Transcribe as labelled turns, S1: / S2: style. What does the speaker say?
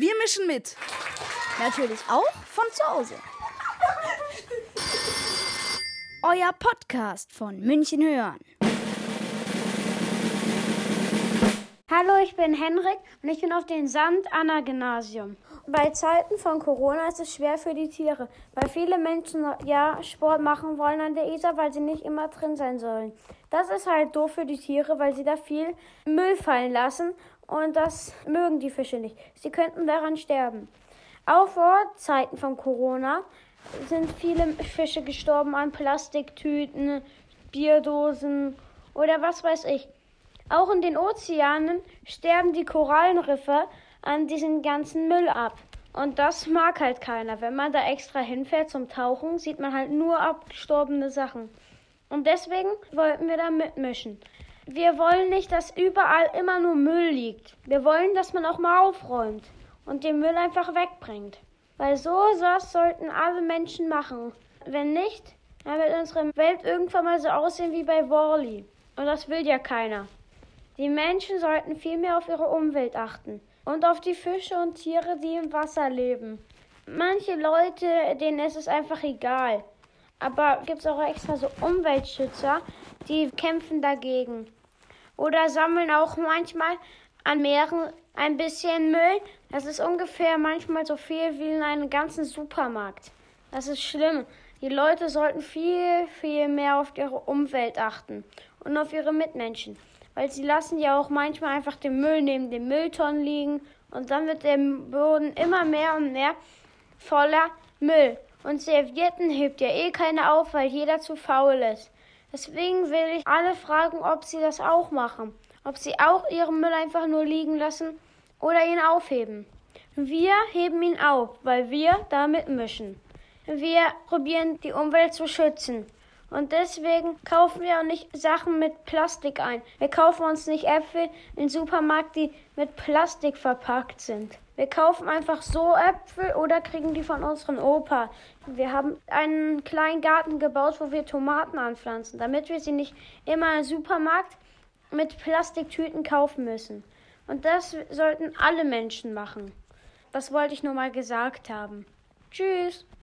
S1: Wir mischen mit.
S2: Natürlich auch von zu Hause. Euer Podcast von München hören.
S3: Hallo, ich bin Henrik und ich bin auf dem Sand-Anna-Gymnasium. Bei Zeiten von Corona ist es schwer für die Tiere, weil viele Menschen ja Sport machen wollen an der Isar, weil sie nicht immer drin sein sollen. Das ist halt doof für die Tiere, weil sie da viel Müll fallen lassen und das mögen die Fische nicht. Sie könnten daran sterben. Auch vor Zeiten von Corona sind viele Fische gestorben an Plastiktüten, Bierdosen oder was weiß ich. Auch in den Ozeanen sterben die Korallenriffe an diesen ganzen Müll ab. Und das mag halt keiner. Wenn man da extra hinfährt zum Tauchen, sieht man halt nur abgestorbene Sachen. Und deswegen wollten wir da mitmischen. Wir wollen nicht, dass überall immer nur Müll liegt. Wir wollen, dass man auch mal aufräumt und den Müll einfach wegbringt. Weil so was sollten alle Menschen machen. Wenn nicht, dann wird unsere Welt irgendwann mal so aussehen wie bei Wally. Und das will ja keiner. Die Menschen sollten viel mehr auf ihre Umwelt achten und auf die Fische und Tiere, die im Wasser leben. Manche Leute, denen ist es einfach egal. Aber gibt es auch extra so Umweltschützer, die kämpfen dagegen. Oder sammeln auch manchmal an Meeren ein bisschen Müll. Das ist ungefähr manchmal so viel wie in einem ganzen Supermarkt. Das ist schlimm. Die Leute sollten viel, viel mehr auf ihre Umwelt achten und auf ihre Mitmenschen weil sie lassen ja auch manchmal einfach den Müll neben den Mülltonnen liegen und dann wird der Boden immer mehr und mehr voller Müll. Und Servietten hebt ja eh keiner auf, weil jeder zu faul ist. Deswegen will ich alle fragen, ob sie das auch machen. Ob sie auch ihren Müll einfach nur liegen lassen oder ihn aufheben. Wir heben ihn auf, weil wir damit mischen. Wir probieren die Umwelt zu schützen. Und deswegen kaufen wir auch nicht Sachen mit Plastik ein. Wir kaufen uns nicht Äpfel im Supermarkt, die mit Plastik verpackt sind. Wir kaufen einfach so Äpfel oder kriegen die von unserem Opa. Wir haben einen kleinen Garten gebaut, wo wir Tomaten anpflanzen, damit wir sie nicht immer im Supermarkt mit Plastiktüten kaufen müssen. Und das sollten alle Menschen machen. Das wollte ich nur mal gesagt haben. Tschüss.